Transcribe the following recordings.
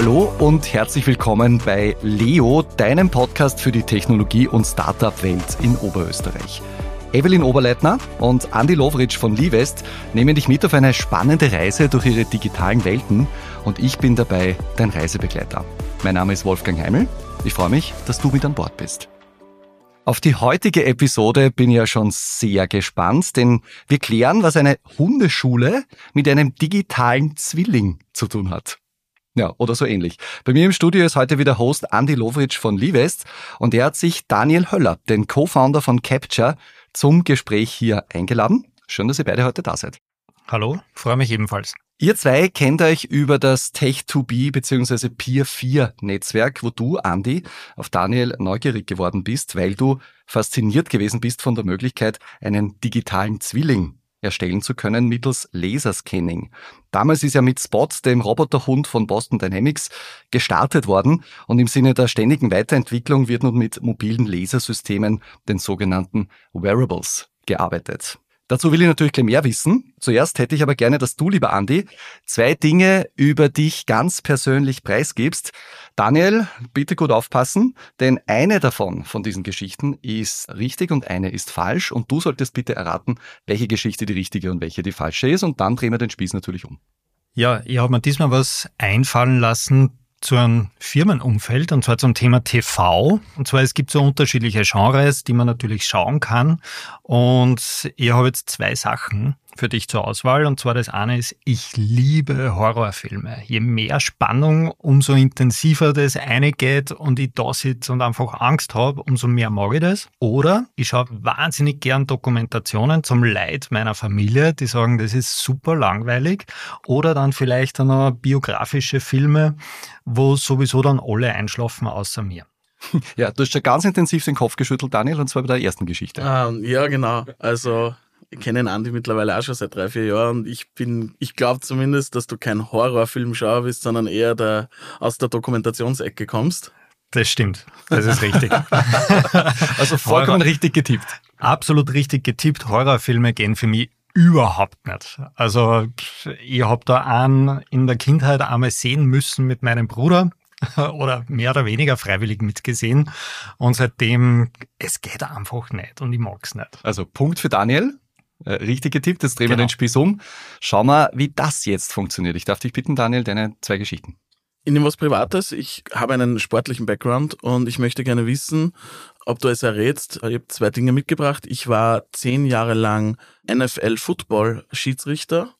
Hallo und herzlich willkommen bei Leo, deinem Podcast für die Technologie- und Startup-Welt in Oberösterreich. Evelyn Oberleitner und Andy Lovritsch von Livest nehmen dich mit auf eine spannende Reise durch ihre digitalen Welten und ich bin dabei dein Reisebegleiter. Mein Name ist Wolfgang Heimel. Ich freue mich, dass du mit an Bord bist. Auf die heutige Episode bin ich ja schon sehr gespannt, denn wir klären, was eine Hundeschule mit einem digitalen Zwilling zu tun hat. Ja, oder so ähnlich. Bei mir im Studio ist heute wieder Host Andy Lovritsch von Livest und er hat sich Daniel Höller, den Co-Founder von Capture, zum Gespräch hier eingeladen. Schön, dass ihr beide heute da seid. Hallo, freue mich ebenfalls. Ihr zwei kennt euch über das Tech2B bzw. Peer 4 Netzwerk, wo du, Andy, auf Daniel neugierig geworden bist, weil du fasziniert gewesen bist von der Möglichkeit, einen digitalen Zwilling erstellen zu können mittels Laserscanning. Damals ist ja mit Spot, dem Roboterhund von Boston Dynamics, gestartet worden und im Sinne der ständigen Weiterentwicklung wird nun mit mobilen Lasersystemen, den sogenannten Wearables, gearbeitet. Dazu will ich natürlich gleich mehr wissen. Zuerst hätte ich aber gerne, dass du, lieber Andi, zwei Dinge über dich ganz persönlich preisgibst. Daniel, bitte gut aufpassen, denn eine davon, von diesen Geschichten, ist richtig und eine ist falsch. Und du solltest bitte erraten, welche Geschichte die richtige und welche die falsche ist. Und dann drehen wir den Spieß natürlich um. Ja, ich habe mir diesmal was einfallen lassen, zu einem Firmenumfeld und zwar zum Thema TV. Und zwar es gibt so unterschiedliche Genres, die man natürlich schauen kann. Und ich habe jetzt zwei Sachen für dich zur Auswahl. Und zwar das eine ist, ich liebe Horrorfilme. Je mehr Spannung, umso intensiver das eine geht und ich da sitze und einfach Angst habe, umso mehr mag ich das. Oder ich schaue wahnsinnig gern Dokumentationen zum Leid meiner Familie, die sagen, das ist super langweilig. Oder dann vielleicht dann noch biografische Filme, wo sowieso dann alle einschlafen außer mir. Ja, du hast schon ganz intensiv den Kopf geschüttelt, Daniel, und zwar bei der ersten Geschichte. Ähm, ja, genau. Also ich kenne den Andi mittlerweile auch schon seit drei, vier Jahren und ich bin, ich glaube zumindest, dass du kein Horrorfilmschauer bist, sondern eher der, aus der Dokumentationsecke kommst. Das stimmt. Das ist richtig. also vollkommen Horror, richtig getippt. Absolut richtig getippt. Horrorfilme gehen für mich überhaupt nicht. Also ich habe da einen in der Kindheit einmal sehen müssen mit meinem Bruder oder mehr oder weniger freiwillig mitgesehen und seitdem, es geht einfach nicht und ich mag's nicht. Also Punkt für Daniel. Äh, richtig getippt, jetzt drehen genau. wir den Spieß um. Schauen wir, wie das jetzt funktioniert. Ich darf dich bitten, Daniel, deine zwei Geschichten. Ich nehme was Privates. Ich habe einen sportlichen Background und ich möchte gerne wissen, ob du es errätst. Ich habe zwei Dinge mitgebracht. Ich war zehn Jahre lang NFL-Football-Schiedsrichter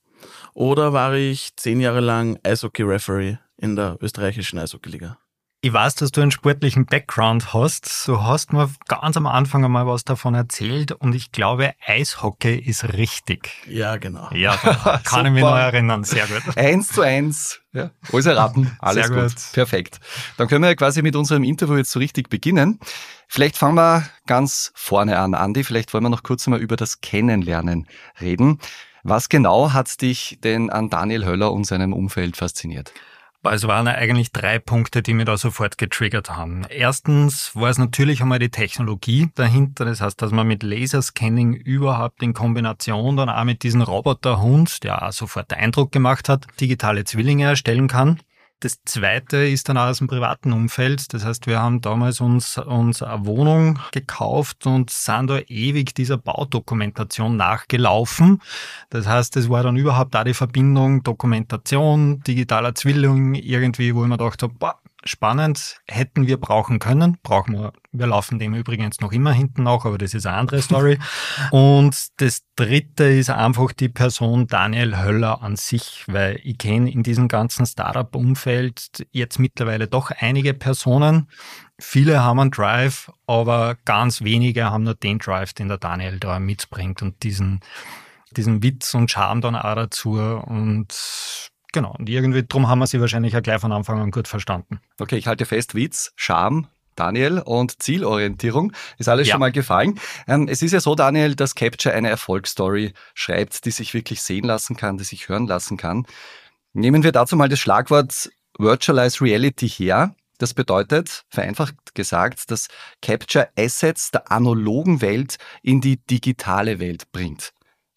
oder war ich zehn Jahre lang Eishockey-Referee in der österreichischen Eishockey-Liga. Ich weiß, dass du einen sportlichen Background hast. Du hast mir ganz am Anfang einmal was davon erzählt und ich glaube, Eishockey ist richtig. Ja, genau. Ja, kann ich mich noch erinnern. Sehr gut. Eins zu eins. Ja, alles erraten. Alles Sehr gut. gut. Perfekt. Dann können wir quasi mit unserem Interview jetzt so richtig beginnen. Vielleicht fangen wir ganz vorne an, Andi. Vielleicht wollen wir noch kurz einmal über das Kennenlernen reden. Was genau hat dich denn an Daniel Höller und seinem Umfeld fasziniert? Es waren eigentlich drei Punkte, die mir da sofort getriggert haben. Erstens war es natürlich einmal die Technologie dahinter. Das heißt, dass man mit Laserscanning überhaupt in Kombination dann auch mit diesem Roboterhund, der auch sofort Eindruck gemacht hat, digitale Zwillinge erstellen kann. Das zweite ist dann aus dem privaten Umfeld. Das heißt, wir haben damals uns, uns eine Wohnung gekauft und sind da ewig dieser Baudokumentation nachgelaufen. Das heißt, es war dann überhaupt da die Verbindung Dokumentation, digitaler Zwilling irgendwie, wo ich mir gedacht habe, boah, spannend, hätten wir brauchen können, brauchen wir, wir laufen dem übrigens noch immer hinten nach, aber das ist eine andere Story. Und das dritte ist einfach die Person Daniel Höller an sich, weil ich kenne in diesem ganzen Startup-Umfeld jetzt mittlerweile doch einige Personen. Viele haben einen Drive, aber ganz wenige haben nur den Drive, den der Daniel da mitbringt und diesen, diesen Witz und Charme dann auch dazu und Genau, und irgendwie drum haben wir sie wahrscheinlich ja gleich von Anfang an gut verstanden. Okay, ich halte fest, Witz, Charme, Daniel, und Zielorientierung. Ist alles ja. schon mal gefallen. Ähm, es ist ja so, Daniel, dass Capture eine Erfolgsstory schreibt, die sich wirklich sehen lassen kann, die sich hören lassen kann. Nehmen wir dazu mal das Schlagwort Virtualized Reality her. Das bedeutet, vereinfacht gesagt, dass Capture Assets der analogen Welt in die digitale Welt bringt.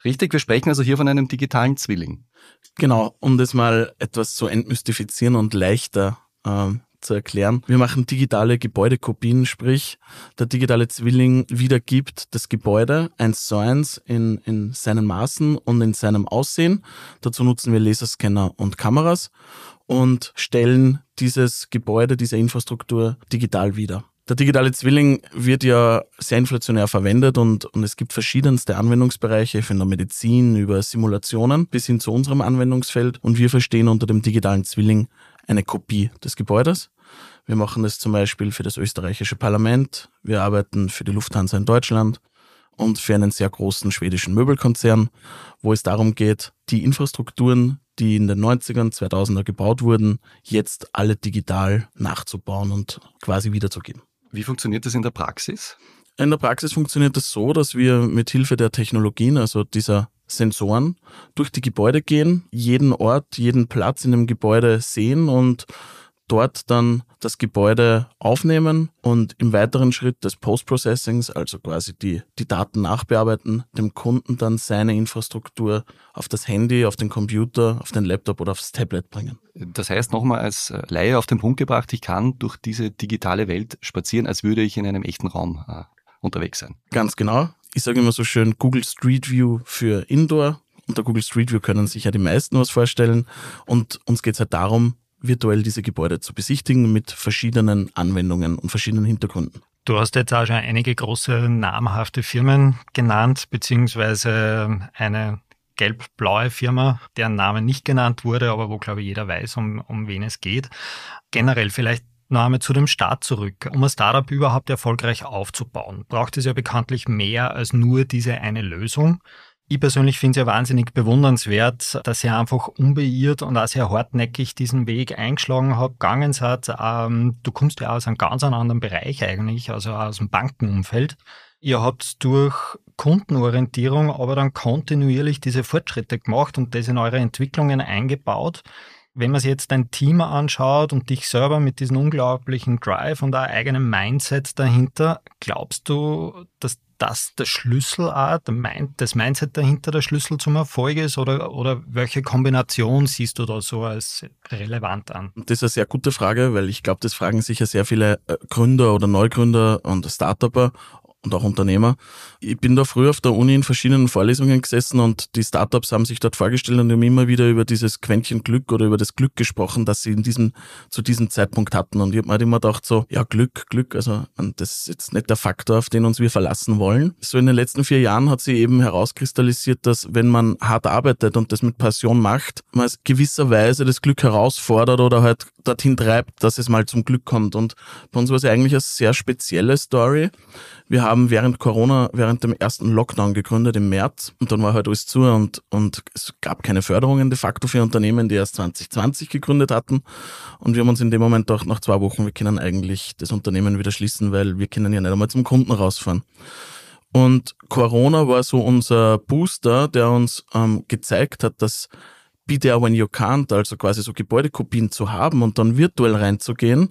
Richtig, wir sprechen also hier von einem digitalen Zwilling. Genau, um das mal etwas zu entmystifizieren und leichter ähm, zu erklären. Wir machen digitale Gebäudekopien, sprich der digitale Zwilling wiedergibt das Gebäude eins zu eins in, in seinen Maßen und in seinem Aussehen. Dazu nutzen wir Laserscanner und Kameras und stellen dieses Gebäude, diese Infrastruktur digital wieder. Der digitale Zwilling wird ja sehr inflationär verwendet und, und es gibt verschiedenste Anwendungsbereiche von der Medizin über Simulationen bis hin zu unserem Anwendungsfeld und wir verstehen unter dem digitalen Zwilling eine Kopie des Gebäudes. Wir machen das zum Beispiel für das österreichische Parlament, wir arbeiten für die Lufthansa in Deutschland und für einen sehr großen schwedischen Möbelkonzern, wo es darum geht, die Infrastrukturen, die in den 90ern, 2000er gebaut wurden, jetzt alle digital nachzubauen und quasi wiederzugeben. Wie funktioniert das in der Praxis? In der Praxis funktioniert das so, dass wir mit Hilfe der Technologien, also dieser Sensoren, durch die Gebäude gehen, jeden Ort, jeden Platz in dem Gebäude sehen und dort dann das Gebäude aufnehmen und im weiteren Schritt des Post-Processings, also quasi die, die Daten nachbearbeiten, dem Kunden dann seine Infrastruktur auf das Handy, auf den Computer, auf den Laptop oder aufs Tablet bringen. Das heißt nochmal als Laie auf den Punkt gebracht, ich kann durch diese digitale Welt spazieren, als würde ich in einem echten Raum äh, unterwegs sein. Ganz genau. Ich sage immer so schön Google Street View für Indoor. Unter Google Street View können sich ja die meisten was vorstellen. Und uns geht es halt darum, virtuell diese Gebäude zu besichtigen mit verschiedenen Anwendungen und verschiedenen Hintergründen. Du hast jetzt auch schon einige große namhafte Firmen genannt, beziehungsweise eine gelb-blaue Firma, deren Name nicht genannt wurde, aber wo, glaube ich, jeder weiß, um, um wen es geht. Generell vielleicht noch einmal zu dem Start zurück. Um ein Startup überhaupt erfolgreich aufzubauen, braucht es ja bekanntlich mehr als nur diese eine Lösung. Ich persönlich finde es ja wahnsinnig bewundernswert, dass ihr einfach unbeirrt und auch sehr hartnäckig diesen Weg eingeschlagen habt, gegangen seid. Ähm, du kommst ja aus einem ganz anderen Bereich eigentlich, also aus dem Bankenumfeld. Ihr habt durch Kundenorientierung aber dann kontinuierlich diese Fortschritte gemacht und das in eure Entwicklungen eingebaut. Wenn man sich jetzt dein Team anschaut und dich selber mit diesem unglaublichen Drive und auch eigenem Mindset dahinter, glaubst du, dass das der Schlüssel auch, das Mindset dahinter der Schlüssel zum Erfolg ist oder, oder welche Kombination siehst du da so als relevant an? Das ist eine sehr gute Frage, weil ich glaube, das fragen sich ja sehr viele äh, Gründer oder Neugründer und Startupper und auch Unternehmer. Ich bin da früher auf der Uni in verschiedenen Vorlesungen gesessen und die Startups haben sich dort vorgestellt und haben immer wieder über dieses Quäntchen Glück oder über das Glück gesprochen, das sie in diesem, zu diesem Zeitpunkt hatten. Und ich habe mir halt immer gedacht so, ja Glück, Glück, also das ist jetzt nicht der Faktor, auf den uns wir verlassen wollen. So in den letzten vier Jahren hat sich eben herauskristallisiert, dass wenn man hart arbeitet und das mit Passion macht, man gewisserweise das Glück herausfordert oder halt dorthin treibt, dass es mal zum Glück kommt. Und bei uns war es eigentlich eine sehr spezielle Story. Wir haben während Corona, während dem ersten Lockdown gegründet im März und dann war halt alles zu und, und es gab keine Förderungen de facto für Unternehmen, die erst 2020 gegründet hatten. Und wir haben uns in dem Moment auch nach zwei Wochen, wir können eigentlich das Unternehmen wieder schließen, weil wir können ja nicht einmal zum Kunden rausfahren. Und Corona war so unser Booster, der uns ähm, gezeigt hat, dass Be There When You Can't, also quasi so Gebäudekopien zu haben und dann virtuell reinzugehen,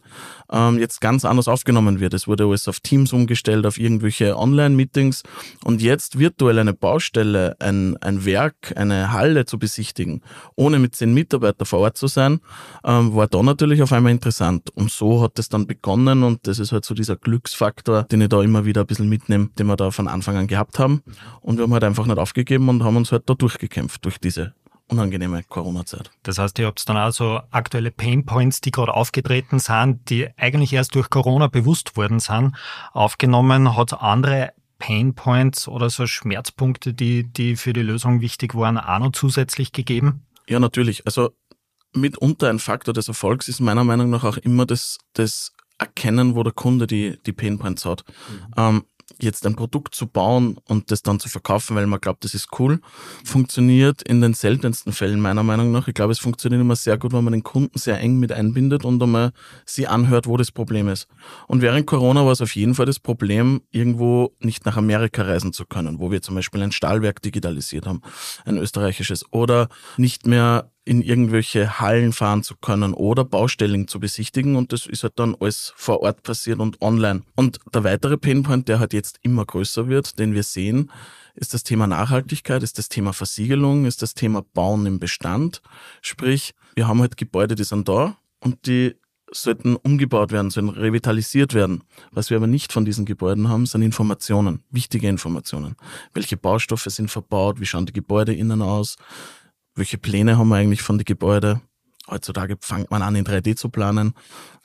ähm, jetzt ganz anders aufgenommen wird. Es wurde alles auf Teams umgestellt, auf irgendwelche Online-Meetings und jetzt virtuell eine Baustelle, ein, ein Werk, eine Halle zu besichtigen, ohne mit zehn Mitarbeitern vor Ort zu sein, ähm, war da natürlich auf einmal interessant. Und so hat es dann begonnen und das ist halt so dieser Glücksfaktor, den ich da immer wieder ein bisschen mitnehme, den wir da von Anfang an gehabt haben. Und wir haben halt einfach nicht aufgegeben und haben uns halt da durchgekämpft durch diese unangenehme Corona-Zeit. Das heißt, ihr habt dann auch so aktuelle Painpoints, die gerade aufgetreten sind, die eigentlich erst durch Corona bewusst worden sind, aufgenommen. Hat andere Painpoints oder so Schmerzpunkte, die, die für die Lösung wichtig waren, auch noch zusätzlich gegeben? Ja, natürlich. Also mitunter ein Faktor des Erfolgs ist meiner Meinung nach auch immer das, das Erkennen, wo der Kunde die, die Painpoints hat. Mhm. Ähm, jetzt ein Produkt zu bauen und das dann zu verkaufen, weil man glaubt, das ist cool, funktioniert in den seltensten Fällen meiner Meinung nach. Ich glaube, es funktioniert immer sehr gut, wenn man den Kunden sehr eng mit einbindet und einmal sie anhört, wo das Problem ist. Und während Corona war es auf jeden Fall das Problem, irgendwo nicht nach Amerika reisen zu können, wo wir zum Beispiel ein Stahlwerk digitalisiert haben, ein österreichisches, oder nicht mehr in irgendwelche Hallen fahren zu können oder Baustellen zu besichtigen und das ist halt dann alles vor Ort passiert und online. Und der weitere Painpoint, der halt jetzt immer größer wird, den wir sehen, ist das Thema Nachhaltigkeit, ist das Thema Versiegelung, ist das Thema Bauen im Bestand. Sprich, wir haben halt Gebäude, die sind da und die sollten umgebaut werden, sollen revitalisiert werden. Was wir aber nicht von diesen Gebäuden haben, sind Informationen, wichtige Informationen. Welche Baustoffe sind verbaut, wie schauen die Gebäude innen aus, welche Pläne haben wir eigentlich von den Gebäuden. Heutzutage fängt man an, in 3D zu planen.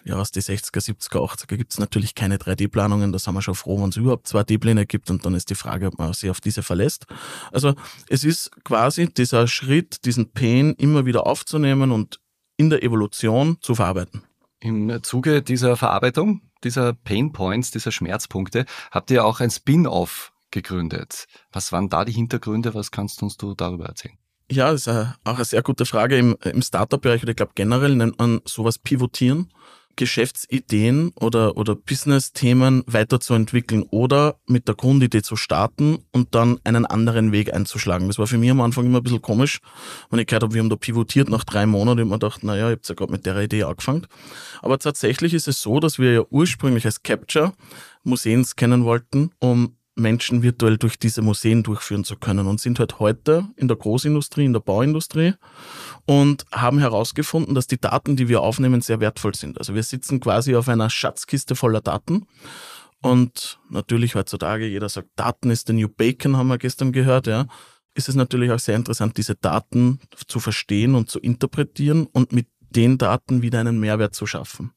Ja, aus den 60er, 70er, 80er gibt es natürlich keine 3D-Planungen. Da sind wir schon froh, wenn es überhaupt 2D-Pläne gibt. Und dann ist die Frage, ob man sich auf diese verlässt. Also es ist quasi dieser Schritt, diesen Pain immer wieder aufzunehmen und in der Evolution zu verarbeiten. Im Zuge dieser Verarbeitung, dieser Pain Points, dieser Schmerzpunkte, habt ihr auch ein Spin-off gegründet. Was waren da die Hintergründe? Was kannst uns du darüber erzählen? Ja, das ist auch eine sehr gute Frage. Im, im Startup-Bereich oder ich glaube generell nennt man sowas Pivotieren. Geschäftsideen oder, oder Business-Themen weiterzuentwickeln oder mit der Grundidee zu starten und dann einen anderen Weg einzuschlagen. Das war für mich am Anfang immer ein bisschen komisch, wenn ich gehört habe, wir haben da pivotiert nach drei Monaten und mir gedacht, naja, ich habe ja gerade mit der Idee angefangen. Aber tatsächlich ist es so, dass wir ja ursprünglich als Capture Museen kennen wollten, um Menschen virtuell durch diese Museen durchführen zu können und sind halt heute in der Großindustrie, in der Bauindustrie und haben herausgefunden, dass die Daten, die wir aufnehmen, sehr wertvoll sind. Also wir sitzen quasi auf einer Schatzkiste voller Daten und natürlich heutzutage, jeder sagt, Daten ist the new bacon, haben wir gestern gehört, ja. Ist es natürlich auch sehr interessant, diese Daten zu verstehen und zu interpretieren und mit den Daten wieder einen Mehrwert zu schaffen.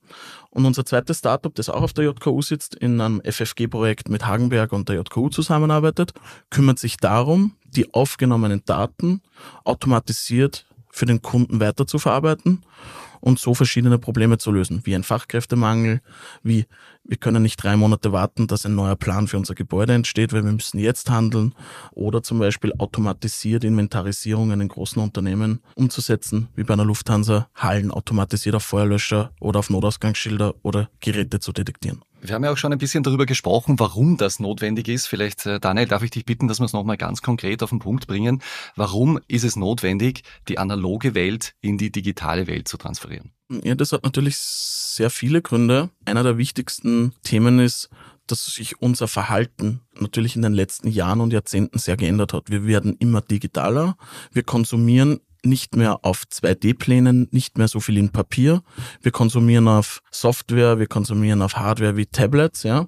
Und unser zweites Startup, das auch auf der JKU sitzt, in einem FFG-Projekt mit Hagenberg und der JKU zusammenarbeitet, kümmert sich darum, die aufgenommenen Daten automatisiert für den Kunden weiterzuverarbeiten und so verschiedene Probleme zu lösen, wie ein Fachkräftemangel, wie wir können nicht drei Monate warten, dass ein neuer Plan für unser Gebäude entsteht, weil wir müssen jetzt handeln oder zum Beispiel automatisiert Inventarisierungen in großen Unternehmen umzusetzen, wie bei einer Lufthansa, Hallen automatisiert auf Feuerlöscher oder auf Notausgangsschilder oder Geräte zu detektieren. Wir haben ja auch schon ein bisschen darüber gesprochen, warum das notwendig ist. Vielleicht, äh, Daniel, darf ich dich bitten, dass wir es nochmal ganz konkret auf den Punkt bringen. Warum ist es notwendig, die analoge Welt in die digitale Welt zu transferieren? Ja, das hat natürlich sehr viele Gründe. Einer der wichtigsten Themen ist, dass sich unser Verhalten natürlich in den letzten Jahren und Jahrzehnten sehr geändert hat. Wir werden immer digitaler. Wir konsumieren nicht mehr auf 2D-Plänen, nicht mehr so viel in Papier. Wir konsumieren auf Software, wir konsumieren auf Hardware wie Tablets, ja.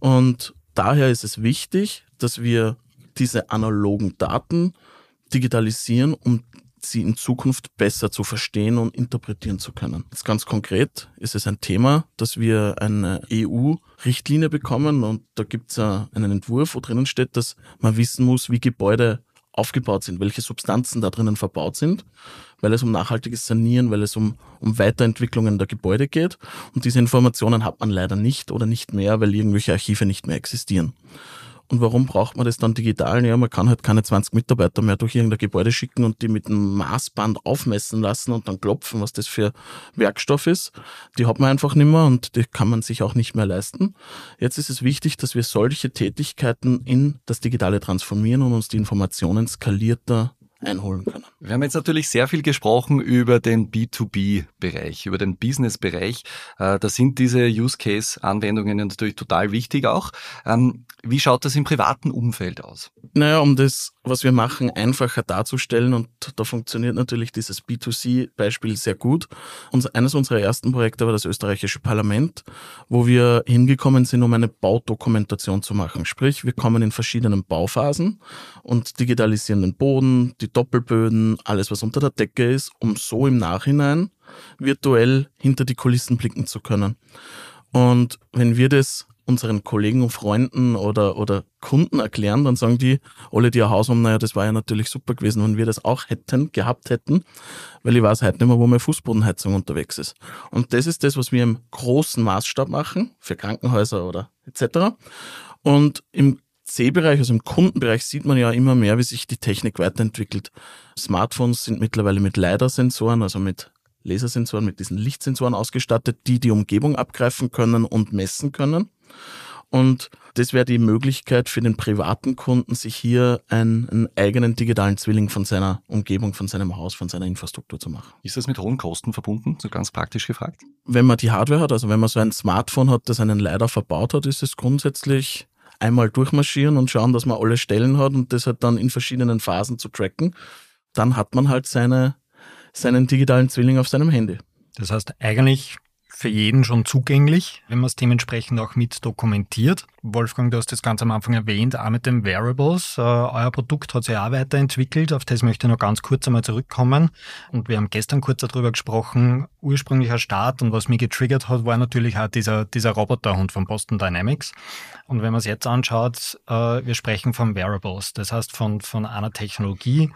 Und daher ist es wichtig, dass wir diese analogen Daten digitalisieren, um sie in Zukunft besser zu verstehen und interpretieren zu können. Jetzt ganz konkret ist es ein Thema, dass wir eine EU-Richtlinie bekommen und da gibt es einen Entwurf, wo drinnen steht, dass man wissen muss, wie Gebäude aufgebaut sind, welche Substanzen da drinnen verbaut sind, weil es um nachhaltiges Sanieren, weil es um, um Weiterentwicklungen der Gebäude geht. Und diese Informationen hat man leider nicht oder nicht mehr, weil irgendwelche Archive nicht mehr existieren. Und warum braucht man das dann digital? Ja, man kann halt keine 20 Mitarbeiter mehr durch irgendein Gebäude schicken und die mit einem Maßband aufmessen lassen und dann klopfen, was das für Werkstoff ist. Die hat man einfach nicht mehr und die kann man sich auch nicht mehr leisten. Jetzt ist es wichtig, dass wir solche Tätigkeiten in das Digitale transformieren und uns die Informationen skalierter einholen können. Wir haben jetzt natürlich sehr viel gesprochen über den B2B-Bereich, über den Business-Bereich. Äh, da sind diese Use-Case-Anwendungen natürlich total wichtig auch. Ähm, wie schaut das im privaten Umfeld aus? Naja, um das, was wir machen, einfacher darzustellen und da funktioniert natürlich dieses B2C-Beispiel sehr gut. Und eines unserer ersten Projekte war das österreichische Parlament, wo wir hingekommen sind, um eine Baudokumentation zu machen. Sprich, wir kommen in verschiedenen Bauphasen und digitalisieren den Boden, die Doppelböden, alles, was unter der Decke ist, um so im Nachhinein virtuell hinter die Kulissen blicken zu können. Und wenn wir das unseren Kollegen und Freunden oder, oder Kunden erklären, dann sagen die, alle, die ein Haus haben, naja, das war ja natürlich super gewesen, wenn wir das auch hätten, gehabt hätten, weil ich weiß heute nicht mehr, wo meine Fußbodenheizung unterwegs ist. Und das ist das, was wir im großen Maßstab machen, für Krankenhäuser oder etc. Und im C-Bereich, also im Kundenbereich, sieht man ja immer mehr, wie sich die Technik weiterentwickelt. Smartphones sind mittlerweile mit LiDAR-Sensoren, also mit Lasersensoren, mit diesen Lichtsensoren ausgestattet, die die Umgebung abgreifen können und messen können. Und das wäre die Möglichkeit für den privaten Kunden, sich hier einen, einen, eigenen digitalen Zwilling von seiner Umgebung, von seinem Haus, von seiner Infrastruktur zu machen. Ist das mit hohen Kosten verbunden, so ganz praktisch gefragt? Wenn man die Hardware hat, also wenn man so ein Smartphone hat, das einen leider verbaut hat, ist es grundsätzlich einmal durchmarschieren und schauen, dass man alle Stellen hat und das halt dann in verschiedenen Phasen zu tracken. Dann hat man halt seine, seinen digitalen Zwilling auf seinem Handy. Das heißt, eigentlich für jeden schon zugänglich, wenn man es dementsprechend auch mit dokumentiert. Wolfgang, du hast das ganz am Anfang erwähnt, auch mit den Wearables. Äh, euer Produkt hat sich auch weiterentwickelt, auf das möchte ich noch ganz kurz einmal zurückkommen. Und wir haben gestern kurz darüber gesprochen, ursprünglicher Start und was mich getriggert hat, war natürlich auch dieser, dieser Roboterhund von Boston Dynamics. Und wenn man es jetzt anschaut, äh, wir sprechen von Wearables, das heißt von, von einer Technologie,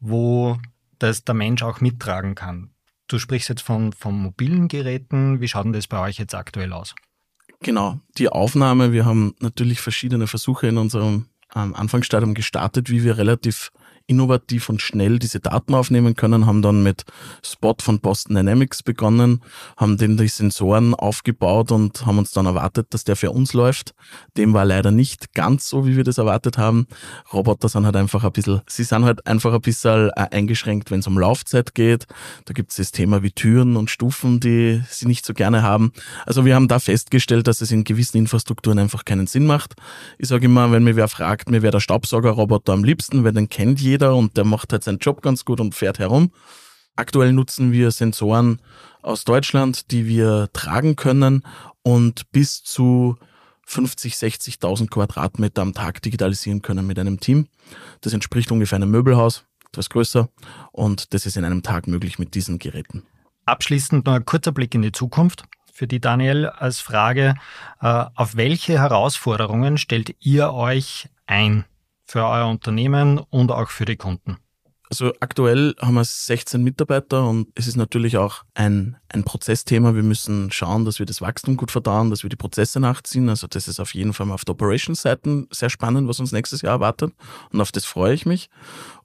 wo das der Mensch auch mittragen kann. Du sprichst jetzt von, von mobilen Geräten. Wie schaut denn das bei euch jetzt aktuell aus? Genau, die Aufnahme. Wir haben natürlich verschiedene Versuche in unserem ähm, Anfangsstadium gestartet, wie wir relativ innovativ und schnell diese Daten aufnehmen können, haben dann mit Spot von Boston Dynamics begonnen, haben den die Sensoren aufgebaut und haben uns dann erwartet, dass der für uns läuft. Dem war leider nicht ganz so, wie wir das erwartet haben. Roboter sind halt einfach ein bisschen, sie sind halt einfach ein bisschen äh, eingeschränkt, wenn es um Laufzeit geht. Da gibt es das Thema wie Türen und Stufen, die sie nicht so gerne haben. Also wir haben da festgestellt, dass es in gewissen Infrastrukturen einfach keinen Sinn macht. Ich sage immer, wenn mir wer fragt, mir wäre der Staubsaugerroboter am liebsten, weil den kennt jeder jeder und der macht halt seinen Job ganz gut und fährt herum. Aktuell nutzen wir Sensoren aus Deutschland, die wir tragen können und bis zu 50, 60.000 Quadratmeter am Tag digitalisieren können mit einem Team. Das entspricht ungefähr einem Möbelhaus, etwas größer und das ist in einem Tag möglich mit diesen Geräten. Abschließend noch ein kurzer Blick in die Zukunft. Für die Daniel als Frage, äh, auf welche Herausforderungen stellt ihr euch ein für euer Unternehmen und auch für die Kunden? Also aktuell haben wir 16 Mitarbeiter und es ist natürlich auch ein, ein Prozessthema. Wir müssen schauen, dass wir das Wachstum gut verdauen, dass wir die Prozesse nachziehen. Also das ist auf jeden Fall auf der Operations-Seite sehr spannend, was uns nächstes Jahr erwartet und auf das freue ich mich.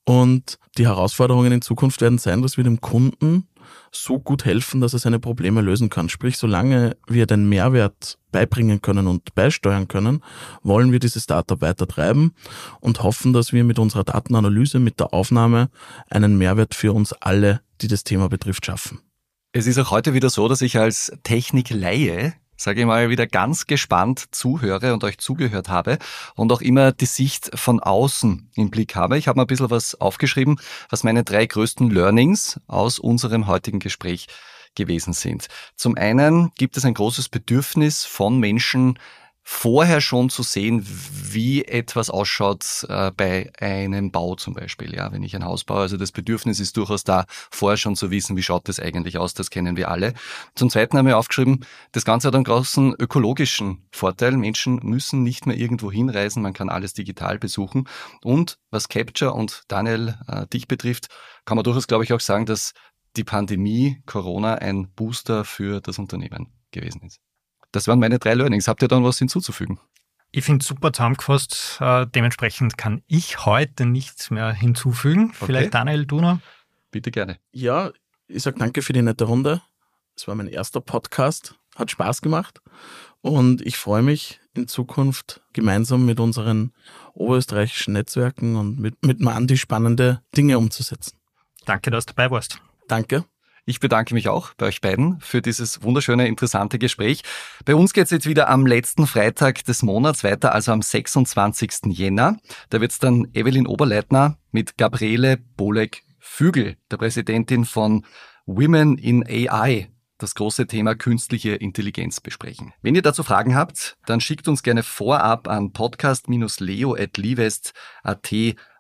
Und die Herausforderungen in Zukunft werden sein, dass wir dem Kunden so gut helfen, dass er seine Probleme lösen kann. Sprich, solange wir den Mehrwert beibringen können und beisteuern können, wollen wir dieses Startup weiter treiben und hoffen, dass wir mit unserer Datenanalyse, mit der Aufnahme einen Mehrwert für uns alle, die das Thema betrifft, schaffen. Es ist auch heute wieder so, dass ich als Technikleihe sage ich mal, wieder ganz gespannt zuhöre und euch zugehört habe und auch immer die Sicht von außen im Blick habe. Ich habe mal ein bisschen was aufgeschrieben, was meine drei größten Learnings aus unserem heutigen Gespräch gewesen sind. Zum einen gibt es ein großes Bedürfnis von Menschen, vorher schon zu sehen, wie etwas ausschaut äh, bei einem Bau zum Beispiel. Ja, wenn ich ein Haus baue, also das Bedürfnis ist durchaus da, vorher schon zu wissen, wie schaut das eigentlich aus. Das kennen wir alle. Zum Zweiten haben wir aufgeschrieben, das Ganze hat einen großen ökologischen Vorteil. Menschen müssen nicht mehr irgendwo hinreisen, man kann alles digital besuchen. Und was Capture und Daniel äh, dich betrifft, kann man durchaus, glaube ich, auch sagen, dass die Pandemie Corona ein Booster für das Unternehmen gewesen ist. Das waren meine drei Learnings. Habt ihr dann was hinzuzufügen? Ich finde es super zusammengefasst. Äh, dementsprechend kann ich heute nichts mehr hinzufügen. Okay. Vielleicht Daniel, du noch? Bitte gerne. Ja, ich sage danke für die nette Runde. Es war mein erster Podcast. Hat Spaß gemacht. Und ich freue mich in Zukunft gemeinsam mit unseren oberösterreichischen Netzwerken und mit, mit Mandy spannende Dinge umzusetzen. Danke, dass du dabei warst. Danke. Ich bedanke mich auch bei euch beiden für dieses wunderschöne, interessante Gespräch. Bei uns geht es jetzt wieder am letzten Freitag des Monats weiter, also am 26. Jänner. Da wird es dann Evelyn Oberleitner mit Gabriele Bolek-Fügel, der Präsidentin von Women in AI, das große Thema künstliche Intelligenz besprechen. Wenn ihr dazu Fragen habt, dann schickt uns gerne vorab an podcast-leo.livest.at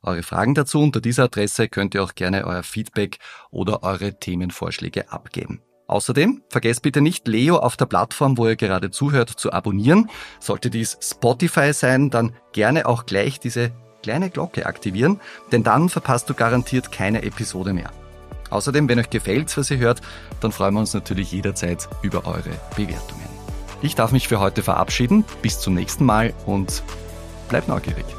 eure Fragen dazu. Unter dieser Adresse könnt ihr auch gerne euer Feedback oder eure Themenvorschläge abgeben. Außerdem vergesst bitte nicht, Leo auf der Plattform, wo ihr gerade zuhört, zu abonnieren. Sollte dies Spotify sein, dann gerne auch gleich diese kleine Glocke aktivieren, denn dann verpasst du garantiert keine Episode mehr. Außerdem, wenn euch gefällt, was ihr hört, dann freuen wir uns natürlich jederzeit über eure Bewertungen. Ich darf mich für heute verabschieden. Bis zum nächsten Mal und bleibt neugierig.